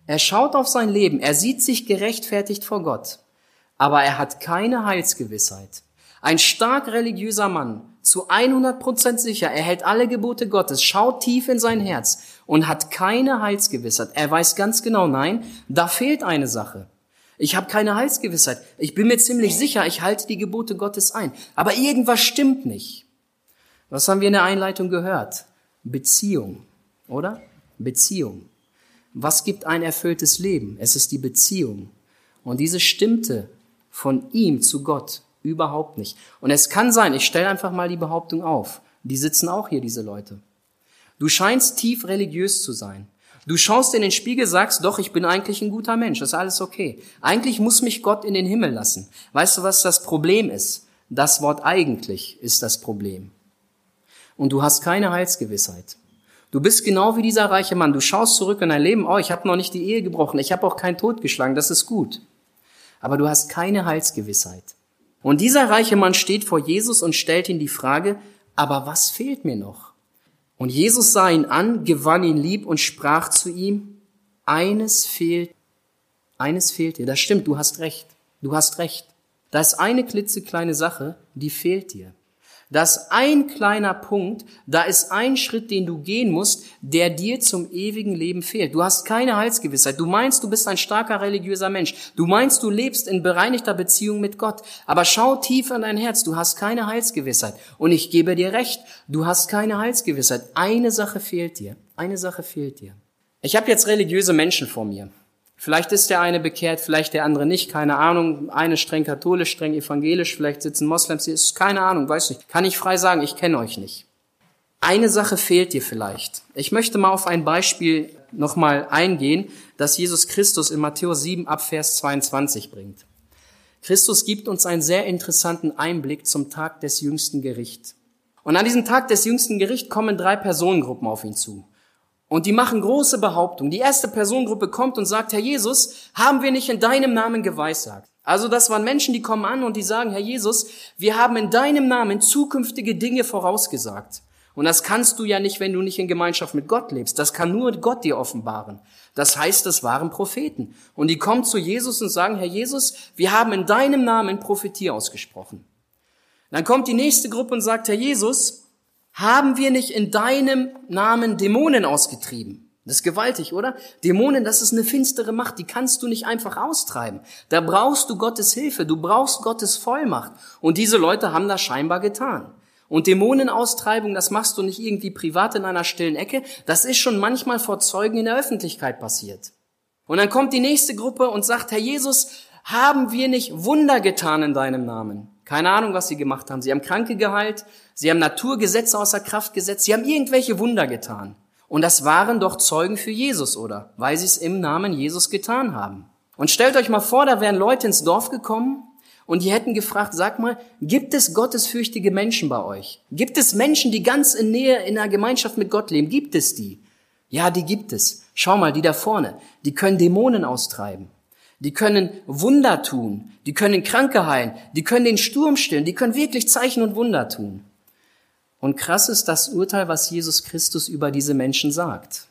Er schaut auf sein Leben, er sieht sich gerechtfertigt vor Gott, aber er hat keine Heilsgewissheit. Ein stark religiöser Mann, zu 100 Prozent sicher, er hält alle Gebote Gottes, schaut tief in sein Herz und hat keine Heilsgewissheit. Er weiß ganz genau, nein, da fehlt eine Sache. Ich habe keine Heilsgewissheit. Ich bin mir ziemlich sicher, ich halte die Gebote Gottes ein. Aber irgendwas stimmt nicht. Was haben wir in der Einleitung gehört? Beziehung, oder? Beziehung. Was gibt ein erfülltes Leben? Es ist die Beziehung. Und diese stimmte von ihm zu Gott überhaupt nicht. Und es kann sein, ich stelle einfach mal die Behauptung auf, die sitzen auch hier, diese Leute. Du scheinst tief religiös zu sein. Du schaust in den Spiegel, sagst, doch, ich bin eigentlich ein guter Mensch, das ist alles okay. Eigentlich muss mich Gott in den Himmel lassen. Weißt du, was das Problem ist? Das Wort eigentlich ist das Problem und du hast keine Heilsgewissheit. Du bist genau wie dieser reiche Mann. Du schaust zurück in dein Leben, oh, ich habe noch nicht die Ehe gebrochen, ich habe auch keinen Tod geschlagen, das ist gut. Aber du hast keine Heilsgewissheit. Und dieser reiche Mann steht vor Jesus und stellt ihn die Frage, aber was fehlt mir noch? Und Jesus sah ihn an, gewann ihn lieb und sprach zu ihm, eines fehlt, eines fehlt dir. Das stimmt, du hast recht. Du hast recht. Da ist eine klitzekleine Sache, die fehlt dir. Das ein kleiner Punkt, da ist ein Schritt, den du gehen musst, der dir zum ewigen Leben fehlt. Du hast keine Heilsgewissheit. Du meinst, du bist ein starker religiöser Mensch. Du meinst, du lebst in bereinigter Beziehung mit Gott. Aber schau tief in dein Herz. Du hast keine Heilsgewissheit. Und ich gebe dir recht. Du hast keine Heilsgewissheit. Eine Sache fehlt dir. Eine Sache fehlt dir. Ich habe jetzt religiöse Menschen vor mir. Vielleicht ist der eine bekehrt, vielleicht der andere nicht, keine Ahnung. Eine streng katholisch, streng evangelisch, vielleicht sitzen Moslems hier, ist keine Ahnung, weiß nicht. Kann ich frei sagen, ich kenne euch nicht. Eine Sache fehlt dir vielleicht. Ich möchte mal auf ein Beispiel nochmal eingehen, das Jesus Christus in Matthäus 7 ab Vers 22 bringt. Christus gibt uns einen sehr interessanten Einblick zum Tag des jüngsten Gerichts. Und an diesem Tag des jüngsten Gerichts kommen drei Personengruppen auf ihn zu. Und die machen große Behauptungen. Die erste Personengruppe kommt und sagt, Herr Jesus, haben wir nicht in deinem Namen geweissagt? Also das waren Menschen, die kommen an und die sagen, Herr Jesus, wir haben in deinem Namen zukünftige Dinge vorausgesagt. Und das kannst du ja nicht, wenn du nicht in Gemeinschaft mit Gott lebst. Das kann nur Gott dir offenbaren. Das heißt, das waren Propheten. Und die kommen zu Jesus und sagen, Herr Jesus, wir haben in deinem Namen Prophetie ausgesprochen. Dann kommt die nächste Gruppe und sagt, Herr Jesus, haben wir nicht in deinem Namen Dämonen ausgetrieben? Das ist gewaltig, oder? Dämonen, das ist eine finstere Macht, die kannst du nicht einfach austreiben. Da brauchst du Gottes Hilfe, du brauchst Gottes Vollmacht. Und diese Leute haben das scheinbar getan. Und Dämonenaustreibung, das machst du nicht irgendwie privat in einer stillen Ecke, das ist schon manchmal vor Zeugen in der Öffentlichkeit passiert. Und dann kommt die nächste Gruppe und sagt, Herr Jesus, haben wir nicht Wunder getan in deinem Namen? Keine Ahnung, was sie gemacht haben. Sie haben Kranke geheilt, sie haben Naturgesetze außer Kraft gesetzt, sie haben irgendwelche Wunder getan. Und das waren doch Zeugen für Jesus, oder? Weil sie es im Namen Jesus getan haben. Und stellt euch mal vor, da wären Leute ins Dorf gekommen und die hätten gefragt, sag mal, gibt es gottesfürchtige Menschen bei euch? Gibt es Menschen, die ganz in Nähe in einer Gemeinschaft mit Gott leben? Gibt es die? Ja, die gibt es. Schau mal, die da vorne, die können Dämonen austreiben. Die können Wunder tun. Die können Kranke heilen. Die können den Sturm stillen. Die können wirklich Zeichen und Wunder tun. Und krass ist das Urteil, was Jesus Christus über diese Menschen sagt.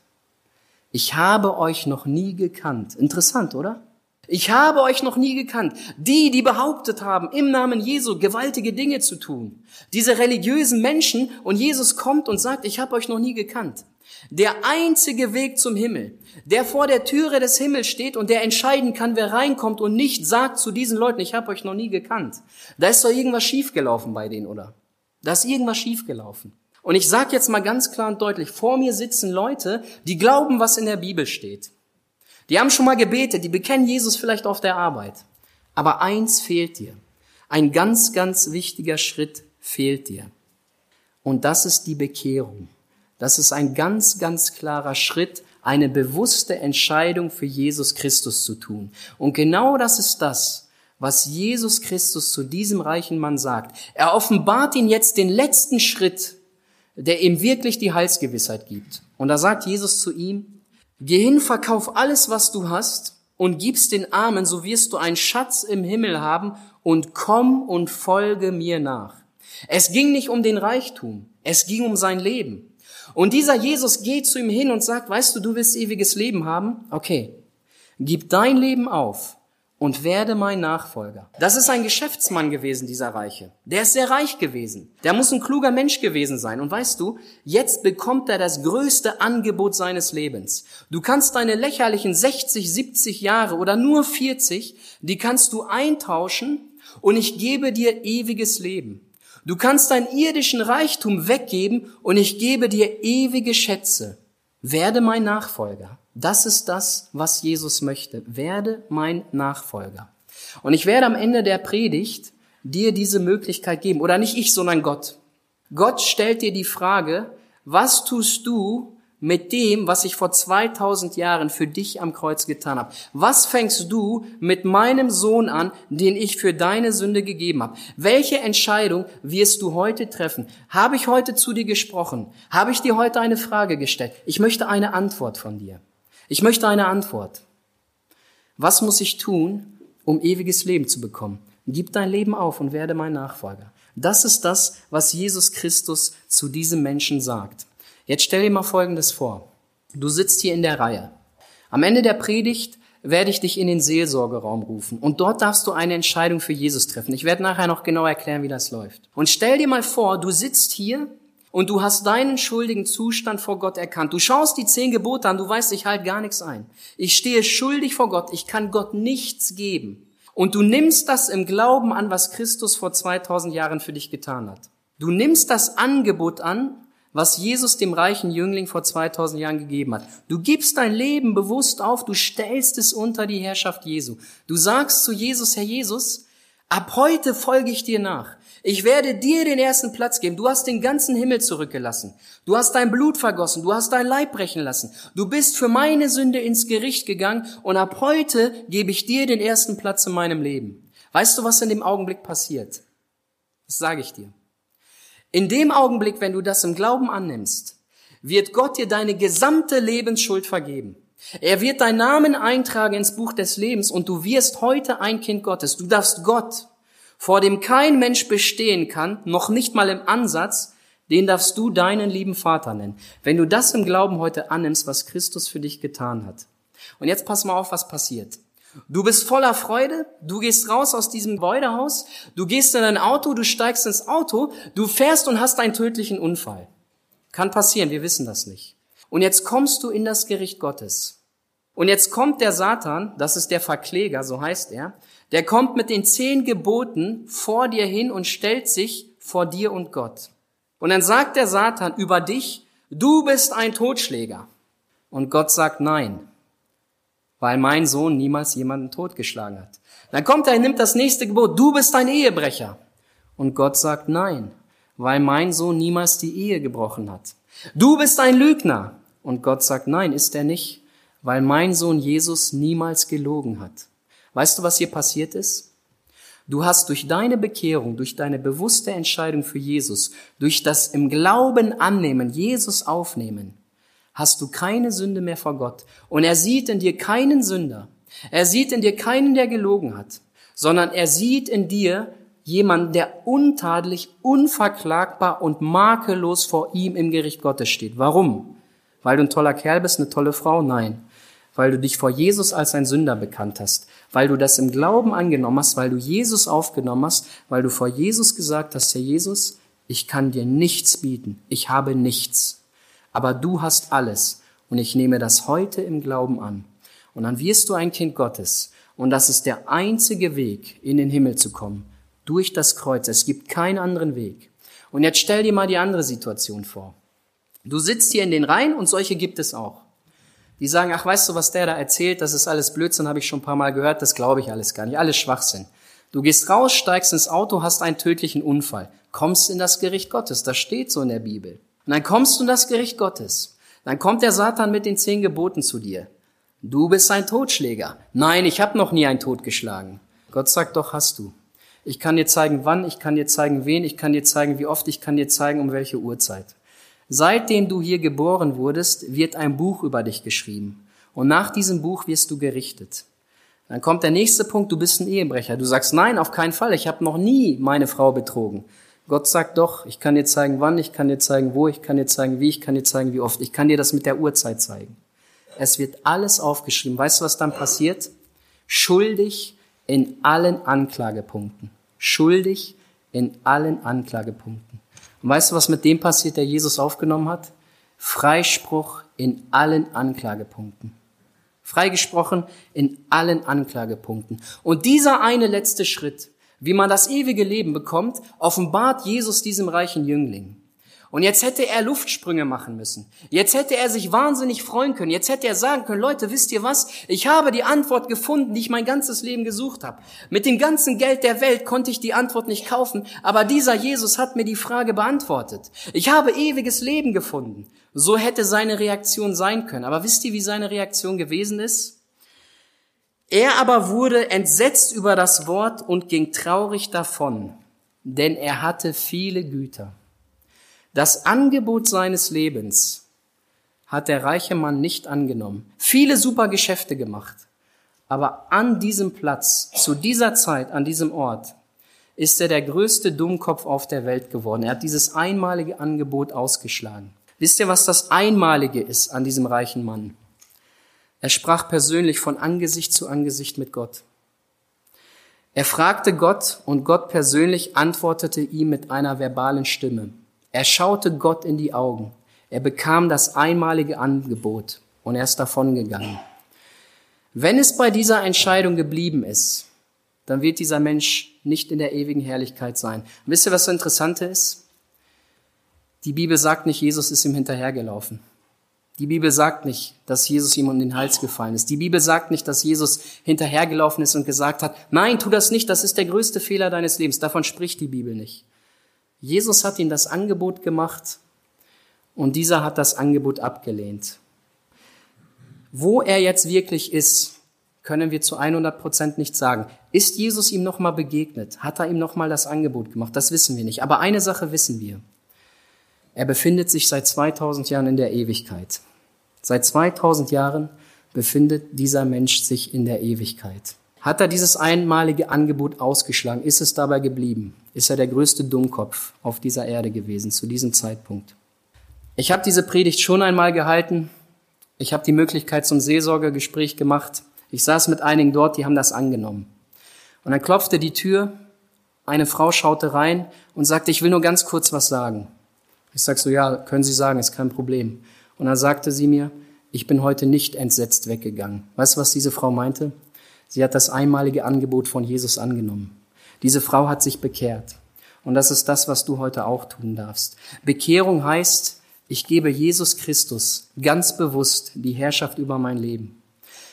Ich habe euch noch nie gekannt. Interessant, oder? Ich habe euch noch nie gekannt. Die, die behauptet haben, im Namen Jesu gewaltige Dinge zu tun. Diese religiösen Menschen und Jesus kommt und sagt, ich habe euch noch nie gekannt. Der einzige Weg zum Himmel, der vor der Türe des Himmels steht und der entscheiden kann, wer reinkommt und nicht sagt zu diesen Leuten, ich habe euch noch nie gekannt. Da ist doch irgendwas schiefgelaufen bei denen, oder? Da ist irgendwas schiefgelaufen. Und ich sage jetzt mal ganz klar und deutlich, vor mir sitzen Leute, die glauben, was in der Bibel steht. Die haben schon mal gebetet, die bekennen Jesus vielleicht auf der Arbeit. Aber eins fehlt dir. Ein ganz, ganz wichtiger Schritt fehlt dir. Und das ist die Bekehrung. Das ist ein ganz, ganz klarer Schritt, eine bewusste Entscheidung für Jesus Christus zu tun. Und genau das ist das, was Jesus Christus zu diesem reichen Mann sagt. Er offenbart ihn jetzt den letzten Schritt, der ihm wirklich die Heilsgewissheit gibt. Und da sagt Jesus zu ihm, geh hin, verkauf alles, was du hast und gib's den Armen, so wirst du einen Schatz im Himmel haben und komm und folge mir nach. Es ging nicht um den Reichtum, es ging um sein Leben. Und dieser Jesus geht zu ihm hin und sagt, weißt du, du willst ewiges Leben haben? Okay, gib dein Leben auf und werde mein Nachfolger. Das ist ein Geschäftsmann gewesen, dieser Reiche. Der ist sehr reich gewesen. Der muss ein kluger Mensch gewesen sein. Und weißt du, jetzt bekommt er das größte Angebot seines Lebens. Du kannst deine lächerlichen 60, 70 Jahre oder nur 40, die kannst du eintauschen und ich gebe dir ewiges Leben. Du kannst deinen irdischen Reichtum weggeben und ich gebe dir ewige Schätze. Werde mein Nachfolger. Das ist das, was Jesus möchte. Werde mein Nachfolger. Und ich werde am Ende der Predigt dir diese Möglichkeit geben. Oder nicht ich, sondern Gott. Gott stellt dir die Frage, was tust du, mit dem, was ich vor 2000 Jahren für dich am Kreuz getan habe. Was fängst du mit meinem Sohn an, den ich für deine Sünde gegeben habe? Welche Entscheidung wirst du heute treffen? Habe ich heute zu dir gesprochen? Habe ich dir heute eine Frage gestellt? Ich möchte eine Antwort von dir. Ich möchte eine Antwort. Was muss ich tun, um ewiges Leben zu bekommen? Gib dein Leben auf und werde mein Nachfolger. Das ist das, was Jesus Christus zu diesem Menschen sagt. Jetzt stell dir mal Folgendes vor. Du sitzt hier in der Reihe. Am Ende der Predigt werde ich dich in den Seelsorgeraum rufen und dort darfst du eine Entscheidung für Jesus treffen. Ich werde nachher noch genau erklären, wie das läuft. Und stell dir mal vor, du sitzt hier und du hast deinen schuldigen Zustand vor Gott erkannt. Du schaust die zehn Gebote an, du weißt, ich halte gar nichts ein. Ich stehe schuldig vor Gott, ich kann Gott nichts geben. Und du nimmst das im Glauben an, was Christus vor 2000 Jahren für dich getan hat. Du nimmst das Angebot an, was Jesus dem reichen Jüngling vor 2000 Jahren gegeben hat. Du gibst dein Leben bewusst auf, du stellst es unter die Herrschaft Jesu. Du sagst zu Jesus, Herr Jesus, ab heute folge ich dir nach. Ich werde dir den ersten Platz geben. Du hast den ganzen Himmel zurückgelassen. Du hast dein Blut vergossen. Du hast dein Leib brechen lassen. Du bist für meine Sünde ins Gericht gegangen und ab heute gebe ich dir den ersten Platz in meinem Leben. Weißt du, was in dem Augenblick passiert? Das sage ich dir. In dem Augenblick, wenn du das im Glauben annimmst, wird Gott dir deine gesamte Lebensschuld vergeben. Er wird deinen Namen eintragen ins Buch des Lebens und du wirst heute ein Kind Gottes. Du darfst Gott vor dem kein Mensch bestehen kann, noch nicht mal im Ansatz, den darfst du deinen lieben Vater nennen. Wenn du das im Glauben heute annimmst, was Christus für dich getan hat. Und jetzt pass mal auf, was passiert. Du bist voller Freude, du gehst raus aus diesem Gebäudehaus, du gehst in dein Auto, du steigst ins Auto, du fährst und hast einen tödlichen Unfall. Kann passieren, wir wissen das nicht. Und jetzt kommst du in das Gericht Gottes. Und jetzt kommt der Satan, das ist der Verkläger, so heißt er, der kommt mit den zehn Geboten vor dir hin und stellt sich vor dir und Gott. Und dann sagt der Satan über dich, du bist ein Totschläger. Und Gott sagt nein, weil mein Sohn niemals jemanden totgeschlagen hat. Dann kommt er und nimmt das nächste Gebot, du bist ein Ehebrecher. Und Gott sagt nein, weil mein Sohn niemals die Ehe gebrochen hat. Du bist ein Lügner. Und Gott sagt nein, ist er nicht, weil mein Sohn Jesus niemals gelogen hat. Weißt du, was hier passiert ist? Du hast durch deine Bekehrung, durch deine bewusste Entscheidung für Jesus, durch das im Glauben annehmen, Jesus aufnehmen, hast du keine Sünde mehr vor Gott. Und er sieht in dir keinen Sünder. Er sieht in dir keinen, der gelogen hat, sondern er sieht in dir jemanden, der untadelig, unverklagbar und makellos vor ihm im Gericht Gottes steht. Warum? Weil du ein toller Kerl bist, eine tolle Frau? Nein. Weil du dich vor Jesus als ein Sünder bekannt hast weil du das im Glauben angenommen hast, weil du Jesus aufgenommen hast, weil du vor Jesus gesagt hast, Herr Jesus, ich kann dir nichts bieten, ich habe nichts, aber du hast alles und ich nehme das heute im Glauben an. Und dann wirst du ein Kind Gottes und das ist der einzige Weg, in den Himmel zu kommen, durch das Kreuz. Es gibt keinen anderen Weg. Und jetzt stell dir mal die andere Situation vor. Du sitzt hier in den Reihen und solche gibt es auch. Die sagen, ach, weißt du, was der da erzählt, das ist alles Blödsinn, habe ich schon ein paar Mal gehört, das glaube ich alles gar nicht, alles Schwachsinn. Du gehst raus, steigst ins Auto, hast einen tödlichen Unfall, kommst in das Gericht Gottes, das steht so in der Bibel. Und dann kommst du in das Gericht Gottes. Dann kommt der Satan mit den zehn Geboten zu dir. Du bist ein Totschläger. Nein, ich habe noch nie einen Tod geschlagen. Gott sagt doch, hast du. Ich kann dir zeigen, wann, ich kann dir zeigen, wen, ich kann dir zeigen, wie oft, ich kann dir zeigen, um welche Uhrzeit. Seitdem du hier geboren wurdest, wird ein Buch über dich geschrieben. Und nach diesem Buch wirst du gerichtet. Dann kommt der nächste Punkt, du bist ein Ehebrecher. Du sagst, nein, auf keinen Fall, ich habe noch nie meine Frau betrogen. Gott sagt doch, ich kann dir zeigen, wann, ich kann dir zeigen, wo, ich kann dir zeigen, wie, ich kann dir zeigen, wie oft. Ich kann dir das mit der Uhrzeit zeigen. Es wird alles aufgeschrieben. Weißt du, was dann passiert? Schuldig in allen Anklagepunkten. Schuldig in allen Anklagepunkten. Und weißt du, was mit dem passiert, der Jesus aufgenommen hat? Freispruch in allen Anklagepunkten. Freigesprochen in allen Anklagepunkten. Und dieser eine letzte Schritt, wie man das ewige Leben bekommt, offenbart Jesus diesem reichen Jüngling. Und jetzt hätte er Luftsprünge machen müssen. Jetzt hätte er sich wahnsinnig freuen können. Jetzt hätte er sagen können, Leute, wisst ihr was? Ich habe die Antwort gefunden, die ich mein ganzes Leben gesucht habe. Mit dem ganzen Geld der Welt konnte ich die Antwort nicht kaufen, aber dieser Jesus hat mir die Frage beantwortet. Ich habe ewiges Leben gefunden. So hätte seine Reaktion sein können. Aber wisst ihr, wie seine Reaktion gewesen ist? Er aber wurde entsetzt über das Wort und ging traurig davon, denn er hatte viele Güter. Das Angebot seines Lebens hat der reiche Mann nicht angenommen. Viele super Geschäfte gemacht. Aber an diesem Platz, zu dieser Zeit, an diesem Ort, ist er der größte Dummkopf auf der Welt geworden. Er hat dieses einmalige Angebot ausgeschlagen. Wisst ihr, was das Einmalige ist an diesem reichen Mann? Er sprach persönlich von Angesicht zu Angesicht mit Gott. Er fragte Gott und Gott persönlich antwortete ihm mit einer verbalen Stimme. Er schaute Gott in die Augen. Er bekam das einmalige Angebot und er ist davongegangen. Wenn es bei dieser Entscheidung geblieben ist, dann wird dieser Mensch nicht in der ewigen Herrlichkeit sein. wisst ihr, was das Interessante ist? Die Bibel sagt nicht, Jesus ist ihm hinterhergelaufen. Die Bibel sagt nicht, dass Jesus ihm um den Hals gefallen ist. Die Bibel sagt nicht, dass Jesus hinterhergelaufen ist und gesagt hat, nein, tu das nicht, das ist der größte Fehler deines Lebens. Davon spricht die Bibel nicht. Jesus hat ihm das Angebot gemacht und dieser hat das Angebot abgelehnt. Wo er jetzt wirklich ist, können wir zu 100 Prozent nicht sagen. Ist Jesus ihm nochmal begegnet? Hat er ihm nochmal das Angebot gemacht? Das wissen wir nicht. Aber eine Sache wissen wir. Er befindet sich seit 2000 Jahren in der Ewigkeit. Seit 2000 Jahren befindet dieser Mensch sich in der Ewigkeit. Hat er dieses einmalige Angebot ausgeschlagen? Ist es dabei geblieben? Ist er der größte Dummkopf auf dieser Erde gewesen zu diesem Zeitpunkt? Ich habe diese Predigt schon einmal gehalten. Ich habe die Möglichkeit zum Seelsorgegespräch gemacht. Ich saß mit einigen dort, die haben das angenommen. Und dann klopfte die Tür, eine Frau schaute rein und sagte, ich will nur ganz kurz was sagen. Ich sag so, ja, können Sie sagen, ist kein Problem. Und dann sagte sie mir, ich bin heute nicht entsetzt weggegangen. Weißt du, was diese Frau meinte? Sie hat das einmalige Angebot von Jesus angenommen. Diese Frau hat sich bekehrt. Und das ist das, was du heute auch tun darfst. Bekehrung heißt, ich gebe Jesus Christus ganz bewusst die Herrschaft über mein Leben.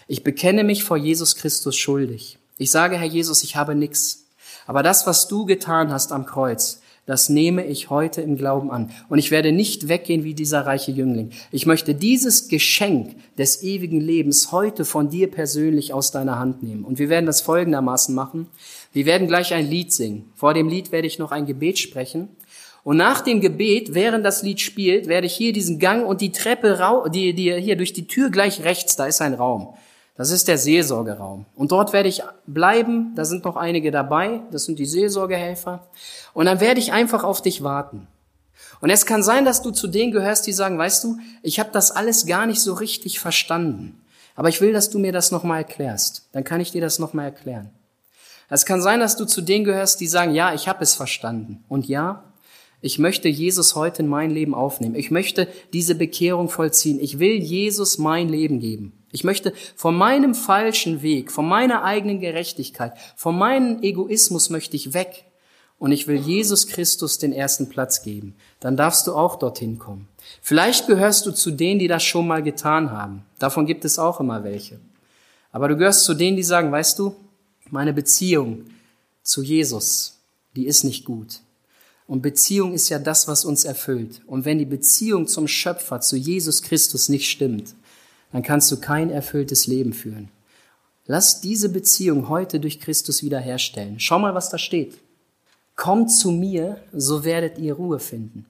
Ich bekenne mich vor Jesus Christus schuldig. Ich sage, Herr Jesus, ich habe nichts. Aber das, was du getan hast am Kreuz, das nehme ich heute im Glauben an. Und ich werde nicht weggehen wie dieser reiche Jüngling. Ich möchte dieses Geschenk des ewigen Lebens heute von dir persönlich aus deiner Hand nehmen. Und wir werden das folgendermaßen machen. Wir werden gleich ein Lied singen. Vor dem Lied werde ich noch ein Gebet sprechen. Und nach dem Gebet, während das Lied spielt, werde ich hier diesen Gang und die Treppe, die, die hier durch die Tür gleich rechts, da ist ein Raum. Das ist der Seelsorgeraum. Und dort werde ich bleiben. Da sind noch einige dabei. Das sind die Seelsorgehelfer. Und dann werde ich einfach auf dich warten. Und es kann sein, dass du zu denen gehörst, die sagen, weißt du, ich habe das alles gar nicht so richtig verstanden. Aber ich will, dass du mir das nochmal erklärst. Dann kann ich dir das nochmal erklären. Es kann sein, dass du zu denen gehörst, die sagen, ja, ich habe es verstanden. Und ja, ich möchte Jesus heute in mein Leben aufnehmen. Ich möchte diese Bekehrung vollziehen. Ich will Jesus mein Leben geben. Ich möchte von meinem falschen Weg, von meiner eigenen Gerechtigkeit, von meinem Egoismus möchte ich weg. Und ich will Jesus Christus den ersten Platz geben. Dann darfst du auch dorthin kommen. Vielleicht gehörst du zu denen, die das schon mal getan haben. Davon gibt es auch immer welche. Aber du gehörst zu denen, die sagen, weißt du, meine Beziehung zu Jesus, die ist nicht gut. Und Beziehung ist ja das, was uns erfüllt. Und wenn die Beziehung zum Schöpfer, zu Jesus Christus nicht stimmt, dann kannst du kein erfülltes Leben führen. Lass diese Beziehung heute durch Christus wiederherstellen. Schau mal, was da steht. Kommt zu mir, so werdet ihr Ruhe finden.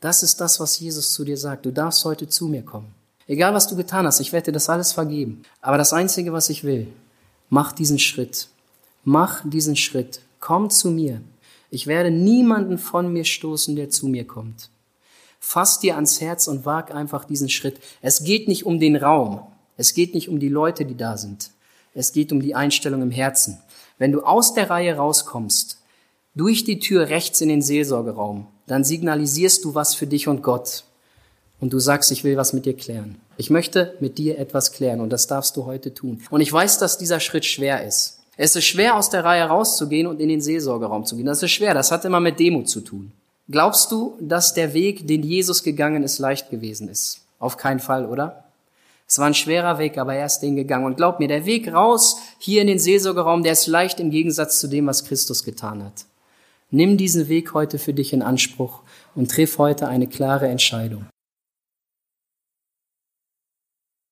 Das ist das, was Jesus zu dir sagt. Du darfst heute zu mir kommen. Egal, was du getan hast, ich werde dir das alles vergeben. Aber das Einzige, was ich will, mach diesen Schritt. Mach diesen Schritt. Komm zu mir. Ich werde niemanden von mir stoßen, der zu mir kommt. Fass dir ans Herz und wag einfach diesen Schritt. Es geht nicht um den Raum. Es geht nicht um die Leute, die da sind. Es geht um die Einstellung im Herzen. Wenn du aus der Reihe rauskommst, durch die Tür rechts in den Seelsorgeraum, dann signalisierst du was für dich und Gott. Und du sagst, ich will was mit dir klären. Ich möchte mit dir etwas klären und das darfst du heute tun. Und ich weiß, dass dieser Schritt schwer ist. Es ist schwer, aus der Reihe rauszugehen und in den Seelsorgeraum zu gehen. Das ist schwer. Das hat immer mit Demut zu tun. Glaubst du, dass der Weg, den Jesus gegangen ist, leicht gewesen ist? Auf keinen Fall, oder? Es war ein schwerer Weg, aber er ist den gegangen. Und glaub mir, der Weg raus hier in den Seelsorgeraum, der ist leicht im Gegensatz zu dem, was Christus getan hat. Nimm diesen Weg heute für dich in Anspruch und triff heute eine klare Entscheidung.